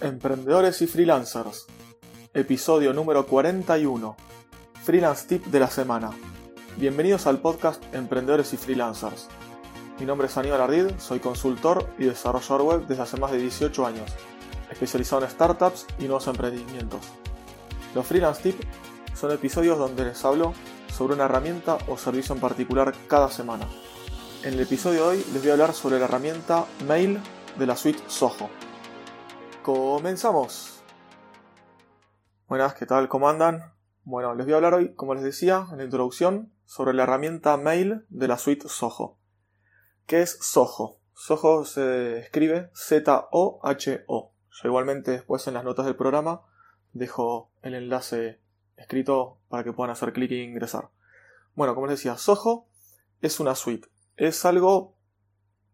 Emprendedores y Freelancers. Episodio número 41. Freelance Tip de la semana. Bienvenidos al podcast Emprendedores y Freelancers. Mi nombre es Aníbal Ardid, soy consultor y desarrollador web desde hace más de 18 años, especializado en startups y nuevos emprendimientos. Los Freelance Tip son episodios donde les hablo sobre una herramienta o servicio en particular cada semana. En el episodio de hoy les voy a hablar sobre la herramienta Mail de la suite Soho. Comenzamos. Buenas, ¿qué tal? ¿Cómo andan? Bueno, les voy a hablar hoy, como les decía en la introducción, sobre la herramienta Mail de la suite Soho. ¿Qué es Soho? Soho se escribe Z-O-H-O. Yo igualmente después en las notas del programa dejo el enlace escrito para que puedan hacer clic e ingresar. Bueno, como les decía, Soho es una suite. Es algo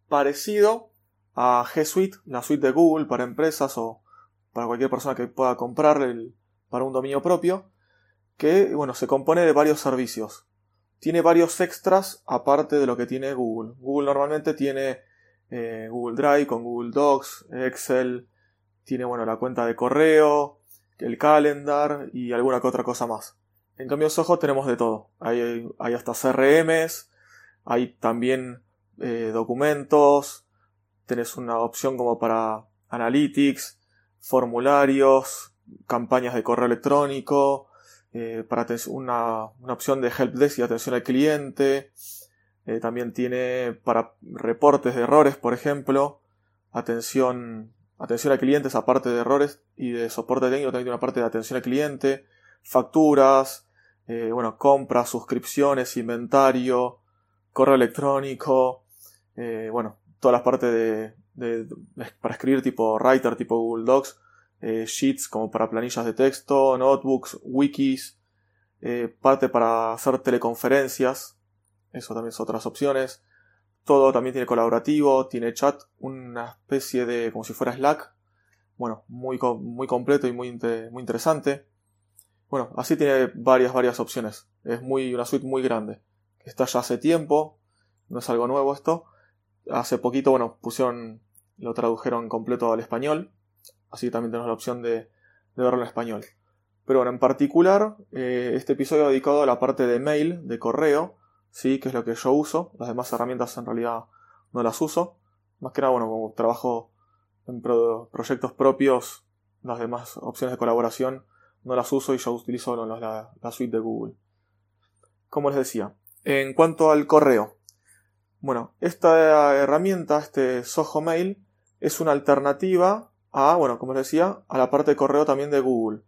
parecido a G Suite, la suite de Google para empresas o para cualquier persona que pueda comprar para un dominio propio, que bueno, se compone de varios servicios. Tiene varios extras aparte de lo que tiene Google. Google normalmente tiene eh, Google Drive con Google Docs, Excel, tiene bueno la cuenta de correo, el calendar y alguna que otra cosa más. En cambio, Soho tenemos de todo. Hay, hay hasta CRMs, hay también eh, documentos, tenés una opción como para analytics, formularios, campañas de correo electrónico, eh, para una, una, opción de helpdesk y atención al cliente. Eh, también tiene para reportes de errores, por ejemplo, atención atención a clientes aparte de errores y de soporte técnico también tiene una parte de atención al cliente, facturas, eh, bueno, compras, suscripciones, inventario, correo electrónico, bueno, todas las partes de, para escribir tipo Writer, tipo Google Docs, eh, Sheets como para planillas de texto, notebooks, wikis, parte para hacer teleconferencias, eso también son otras opciones, todo también tiene colaborativo, tiene chat, una especie de como si fuera Slack. Bueno, muy, muy completo y muy, muy interesante. Bueno, así tiene varias, varias opciones. Es muy, una suite muy grande. Está ya hace tiempo, no es algo nuevo esto. Hace poquito, bueno, pusieron, lo tradujeron completo al español. Así que también tenemos la opción de, verlo en español. Pero bueno, en particular, eh, este episodio dedicado a la parte de mail, de correo, ¿sí? que es lo que yo uso. Las demás herramientas en realidad no las uso. Más que nada, bueno, como trabajo en proyectos propios, las demás opciones de colaboración no las uso y yo utilizo la, suite de Google. Como les decía, en cuanto al correo. Bueno, esta herramienta, este Soho Mail, es una alternativa a, bueno, como les decía, a la parte de correo también de Google.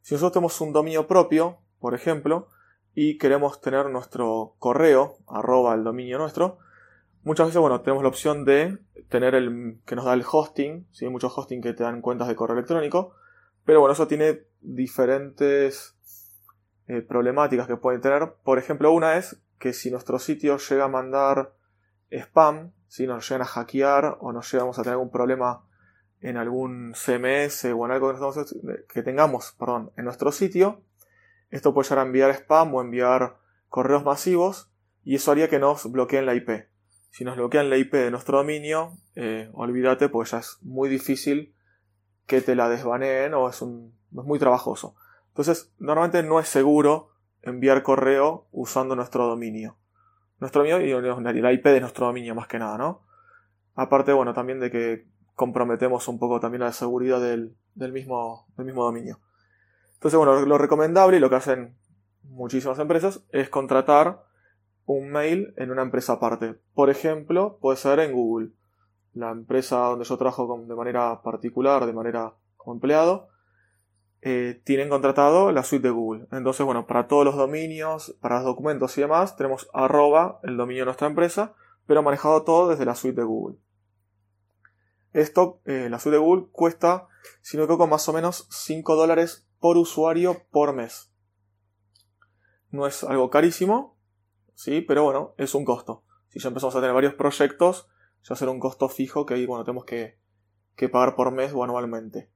Si nosotros tenemos un dominio propio, por ejemplo, y queremos tener nuestro correo, arroba el dominio nuestro, muchas veces, bueno, tenemos la opción de tener el que nos da el hosting, si hay muchos hosting que te dan cuentas de correo electrónico, pero bueno, eso tiene diferentes eh, problemáticas que pueden tener. Por ejemplo, una es que si nuestro sitio llega a mandar spam, si nos llegan a hackear o nos llegamos a tener algún problema en algún CMS o en algo que tengamos perdón, en nuestro sitio, esto puede llegar a enviar spam o enviar correos masivos y eso haría que nos bloqueen la IP. Si nos bloquean la IP de nuestro dominio, eh, olvídate, pues ya es muy difícil que te la desbaneen o es, un, es muy trabajoso. Entonces, normalmente no es seguro enviar correo usando nuestro dominio. Nuestro dominio y la IP de nuestro dominio más que nada, ¿no? Aparte, bueno, también de que comprometemos un poco también la seguridad del, del, mismo, del mismo dominio. Entonces, bueno, lo recomendable y lo que hacen muchísimas empresas es contratar un mail en una empresa aparte. Por ejemplo, puede ser en Google. La empresa donde yo trabajo de manera particular, de manera como empleado, eh, tienen contratado la suite de Google. Entonces, bueno, para todos los dominios, para los documentos y demás, tenemos arroba el dominio de nuestra empresa, pero manejado todo desde la suite de Google. Esto, eh, la suite de Google cuesta, si no me equivoco, más o menos 5 dólares por usuario por mes. No es algo carísimo, sí, pero bueno, es un costo. Si ya empezamos a tener varios proyectos, ya será un costo fijo que ahí bueno, tenemos que, pagar por mes o anualmente.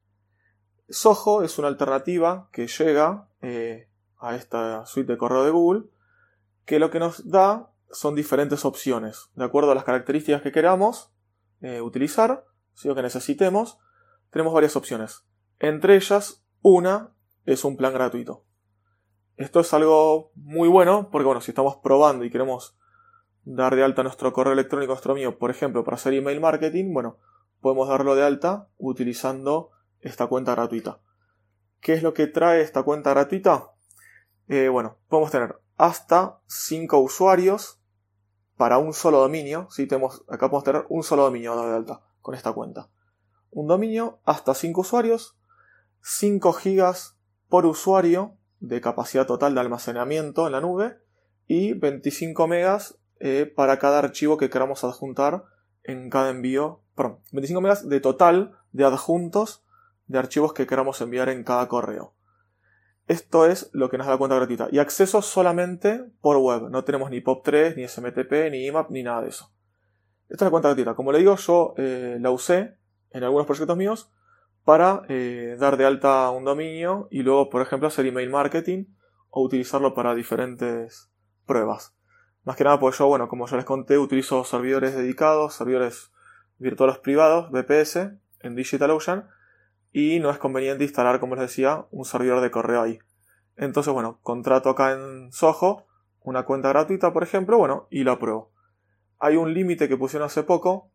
Soho es una alternativa que llega eh, a esta suite de correo de Google, que lo que nos da son diferentes opciones, de acuerdo a las características que queramos eh, utilizar, si lo que necesitemos, tenemos varias opciones. Entre ellas, una es un plan gratuito. Esto es algo muy bueno porque, bueno, si estamos probando y queremos dar de alta nuestro correo electrónico, nuestro mío, por ejemplo, para hacer email marketing, bueno, podemos darlo de alta utilizando esta cuenta gratuita. ¿Qué es lo que trae esta cuenta gratuita? Eh, bueno, podemos tener hasta 5 usuarios para un solo dominio. Si tenemos, acá podemos tener un solo dominio de alta con esta cuenta. Un dominio hasta 5 usuarios, 5 gigas por usuario de capacidad total de almacenamiento en la nube y 25 megas eh, para cada archivo que queramos adjuntar en cada envío. Perdón, 25 megas de total de adjuntos de archivos que queramos enviar en cada correo. Esto es lo que nos da la cuenta gratuita. Y acceso solamente por web. No tenemos ni POP3, ni SMTP, ni IMAP, ni nada de eso. Esta es la cuenta gratuita. Como le digo, yo eh, la usé en algunos proyectos míos para eh, dar de alta un dominio y luego, por ejemplo, hacer email marketing o utilizarlo para diferentes pruebas. Más que nada, pues yo, bueno, como ya les conté, utilizo servidores dedicados, servidores virtuales privados, VPS, en DigitalOcean, y no es conveniente instalar, como les decía, un servidor de correo ahí. Entonces, bueno, contrato acá en Soho una cuenta gratuita, por ejemplo, bueno, y la pruebo. Hay un límite que pusieron hace poco,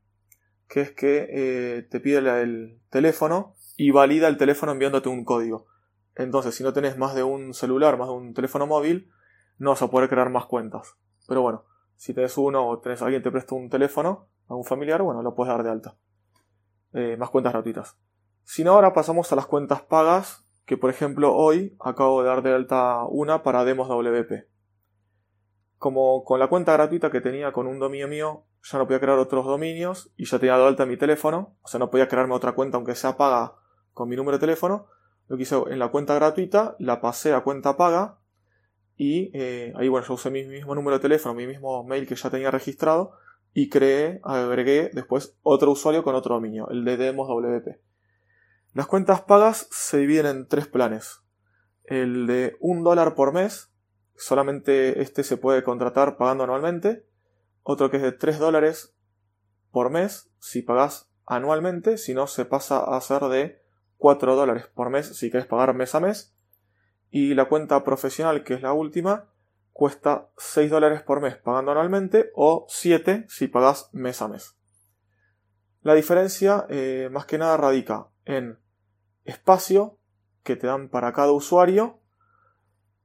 que es que eh, te pide el teléfono y valida el teléfono enviándote un código. Entonces, si no tenés más de un celular, más de un teléfono móvil, no vas a poder crear más cuentas. Pero bueno, si tenés uno o tenés alguien te presta un teléfono, a un familiar, bueno, lo puedes dar de alta. Eh, más cuentas gratuitas. Si no, ahora pasamos a las cuentas pagas, que por ejemplo hoy acabo de dar de alta una para demos WP. Como con la cuenta gratuita que tenía con un dominio mío, ya no podía crear otros dominios y ya tenía de alta mi teléfono, o sea, no podía crearme otra cuenta aunque sea paga con mi número de teléfono, lo que hice en la cuenta gratuita la pasé a cuenta paga y eh, ahí bueno yo usé mi mismo número de teléfono, mi mismo mail que ya tenía registrado y creé, agregué después otro usuario con otro dominio, el de Demos WP. Las cuentas pagas se dividen en tres planes. El de un dólar por mes, solamente este se puede contratar pagando anualmente. Otro que es de 3 dólares por mes si pagas anualmente, si no se pasa a ser de 4 dólares por mes si quieres pagar mes a mes. Y la cuenta profesional, que es la última, cuesta 6 dólares por mes pagando anualmente o 7 si pagas mes a mes. La diferencia eh, más que nada radica en espacio que te dan para cada usuario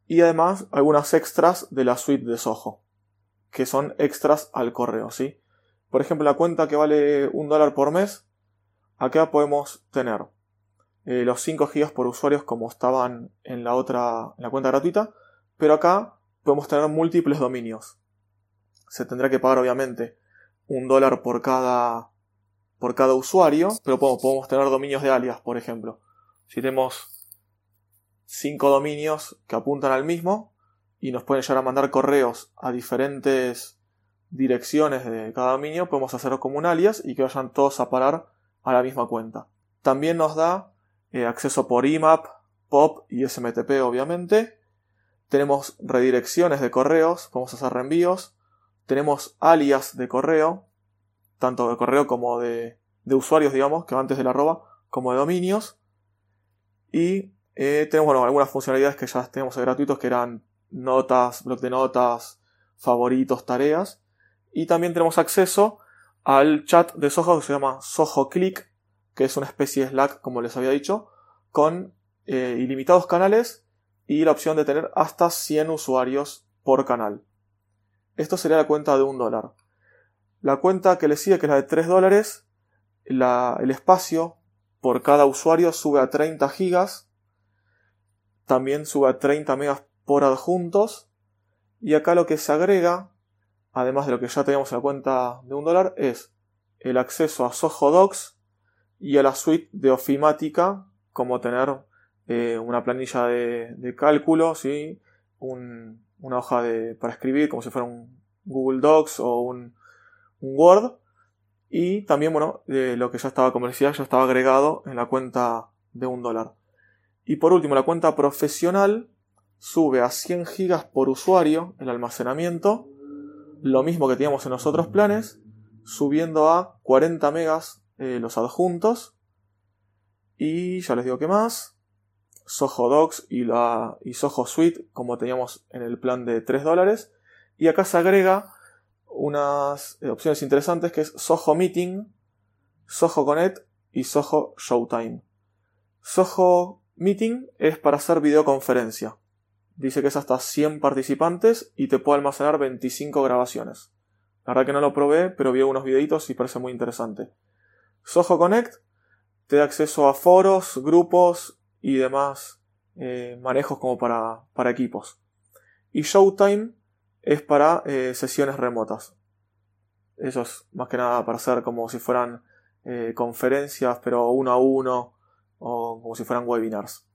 y además algunas extras de la suite de Soho que son extras al correo, ¿sí? Por ejemplo, la cuenta que vale un dólar por mes, acá podemos tener eh, los 5 GB por usuarios como estaban en la otra, en la cuenta gratuita, pero acá podemos tener múltiples dominios. Se tendrá que pagar obviamente un dólar por cada, por cada usuario, pero podemos, tener dominios de alias, por ejemplo. Si tenemos 5 dominios que apuntan al mismo y nos pueden llegar a mandar correos a diferentes direcciones de cada dominio, podemos hacerlo como un alias y que vayan todos a parar a la misma cuenta. También nos da eh, acceso por IMAP, POP y SMTP obviamente. Tenemos redirecciones de correos, podemos hacer reenvíos. Tenemos alias de correo, tanto de correo como de, de usuarios, digamos, que antes del arroba, como de dominios. Y eh, tenemos algunas funcionalidades que ya tenemos gratuitos que eran notas, blog de notas, favoritos, tareas. Y también tenemos acceso al chat de Soho que se llama Soho Click, que es una especie de Slack, como les había dicho, con eh, ilimitados canales y la opción de tener hasta 100 usuarios por canal. Esto sería la cuenta de un dólar. La cuenta que le sigue, que es la de 3 dólares, el espacio por cada usuario sube a 30 gigas. También sube a 30 megas por adjuntos. Y acá lo que se agrega, además de lo que ya teníamos en la cuenta de un dólar, es el acceso a Soho Docs y a la suite de ofimática, como tener eh, una planilla de, cálculo, ¿sí? una hoja de, para escribir, como si fuera un Google Docs o un, Word. Y también, bueno, lo que ya estaba, decía, ya estaba agregado en la cuenta de un dólar. Y por último, la cuenta profesional sube a 100 gigas por usuario el almacenamiento, lo mismo que teníamos en los otros planes, subiendo a 40 megas eh, los adjuntos Y ya les digo que más. Soho Docs y, la, y Soho Suite, como teníamos en el plan de 3 dólares. Y acá se agrega unas eh, opciones interesantes que es Soho Meeting, Soho Connect y Soho Showtime. Soho Meeting es para hacer videoconferencia. Dice que es hasta 100 participantes y te puede almacenar 25 grabaciones. La verdad que no lo probé, pero vi unos videitos y parece muy interesante. Soho Connect te da acceso a foros, grupos y demás eh, manejos como para, para, equipos. Y Showtime es para eh, sesiones remotas. Eso es más que nada para hacer como si fueran eh, conferencias, pero uno a uno, o como si fueran webinars.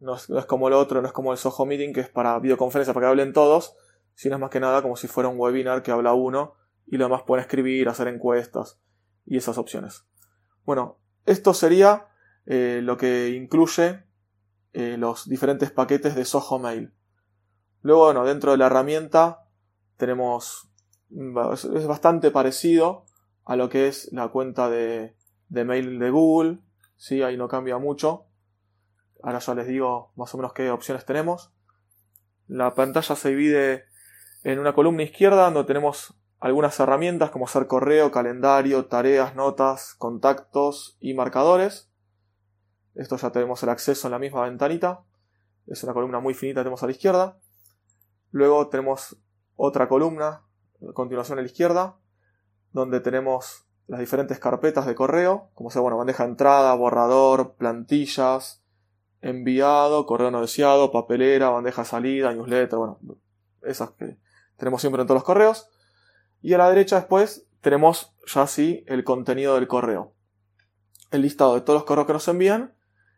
No es, como el otro, no es como el Soho Meeting, que es para videoconferencia, para que hablen todos, sino es más que nada como si fuera un webinar que habla uno y lo demás pueden escribir, hacer encuestas y esas opciones. Bueno, esto sería eh, lo que incluye los diferentes paquetes de Soho Mail. Luego, bueno, dentro de la herramienta tenemos. Es bastante parecido a lo que es la cuenta de, de mail de Google. Sí, ahí no cambia mucho. Ahora ya les digo más o menos qué opciones tenemos. La pantalla se divide en una columna izquierda donde tenemos algunas herramientas como ser correo, calendario, tareas, notas, contactos y marcadores. Esto ya tenemos el acceso en la misma ventanita. Es una columna muy finita, tenemos a la izquierda. Luego tenemos otra columna, a continuación a la izquierda, donde tenemos las diferentes carpetas de correo, como sea, bueno, bandeja de entrada, borrador, plantillas, enviado, correo no deseado, papelera, bandeja de salida, newsletter, bueno, esas que tenemos siempre en todos los correos. Y a la derecha después tenemos ya así el contenido del correo. El listado de todos los correos que nos envían.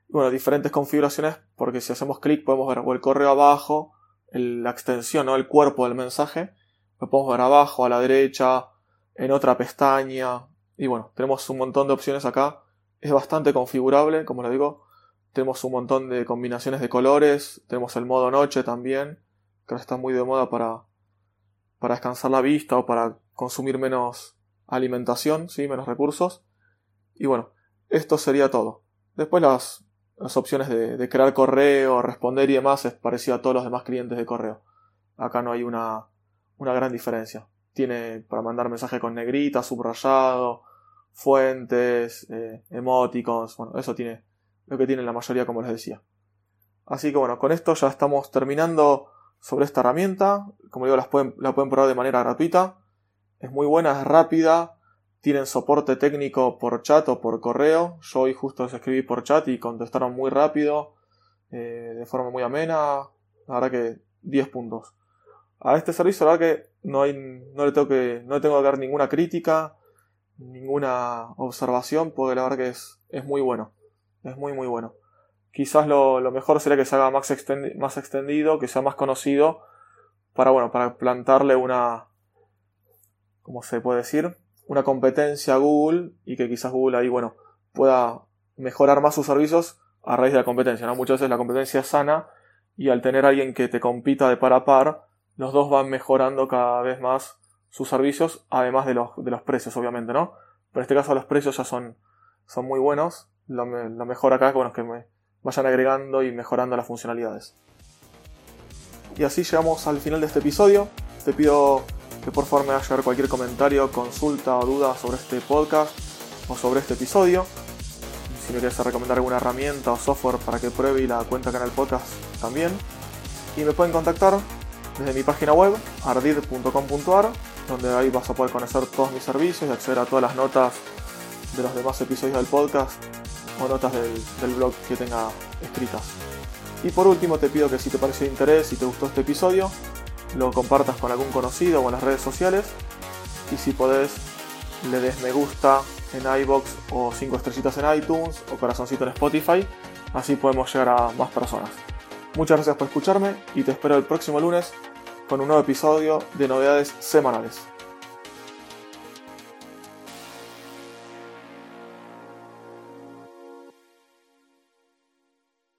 Bueno, diferentes configuraciones porque si hacemos clic podemos ver el correo abajo, la extensión o el cuerpo del mensaje. Lo podemos ver abajo, a la derecha, en otra pestaña. Y bueno, tenemos un montón de opciones acá. Es bastante configurable, como les digo. Tenemos un montón de combinaciones de colores. Tenemos el modo noche también, que está muy de moda para, para descansar la vista o para consumir menos alimentación, ¿sí? menos recursos. Y bueno, esto sería todo. Después las, las opciones de, crear correo, responder y demás es parecido a todos los demás clientes de correo. Acá no hay una, una gran diferencia. Tiene para mandar mensaje con negrita, subrayado, fuentes, eh, emoticons, bueno, eso tiene lo que tiene la mayoría como les decía. Así que bueno, con esto ya estamos terminando sobre esta herramienta. Como digo, las pueden, la pueden probar de manera gratuita. Es muy buena, es rápida. Tienen soporte técnico por chat o por correo. Yo hoy justo les escribí por chat y contestaron muy rápido, eh, de forma muy amena. La verdad que 10 puntos. A este servicio la verdad que no, hay, no, le tengo que no le tengo que dar ninguna crítica, ninguna observación, porque la verdad que es, es muy bueno. Es muy muy bueno. Quizás lo, mejor sería que se haga más, más extendido, que sea más conocido, para, bueno, para plantarle una, ¿cómo se puede decir? Una competencia a Google y que quizás Google ahí, bueno, pueda mejorar más sus servicios a raíz de la competencia, ¿no? Muchas veces la competencia es sana y al tener alguien que te compita de par a par, los dos van mejorando cada vez más sus servicios, además de los, de los precios, obviamente, ¿no? Pero en este caso los precios ya son, son muy buenos. Lo, mejor acá bueno, es que me, vayan agregando y mejorando las funcionalidades. Y así llegamos al final de este episodio. Te pido que por favor me hagas llegar cualquier comentario, consulta o duda sobre este podcast o sobre este episodio. Si me quieres recomendar alguna herramienta o software para que pruebe y la cuenta acá en el podcast también. Y me pueden contactar desde mi página web, ardid.com.ar, donde ahí vas a poder conocer todos mis servicios y acceder a todas las notas de los demás episodios del podcast o notas del, blog que tenga escritas. Y por último te pido que si te pareció de interés y te gustó este episodio, lo compartas con algún conocido o en las redes sociales. Y si podés, le des me gusta en iBox o 5 estrellitas en iTunes o corazoncito en Spotify. Así podemos llegar a más personas. Muchas gracias por escucharme y te espero el próximo lunes con un nuevo episodio de novedades semanales.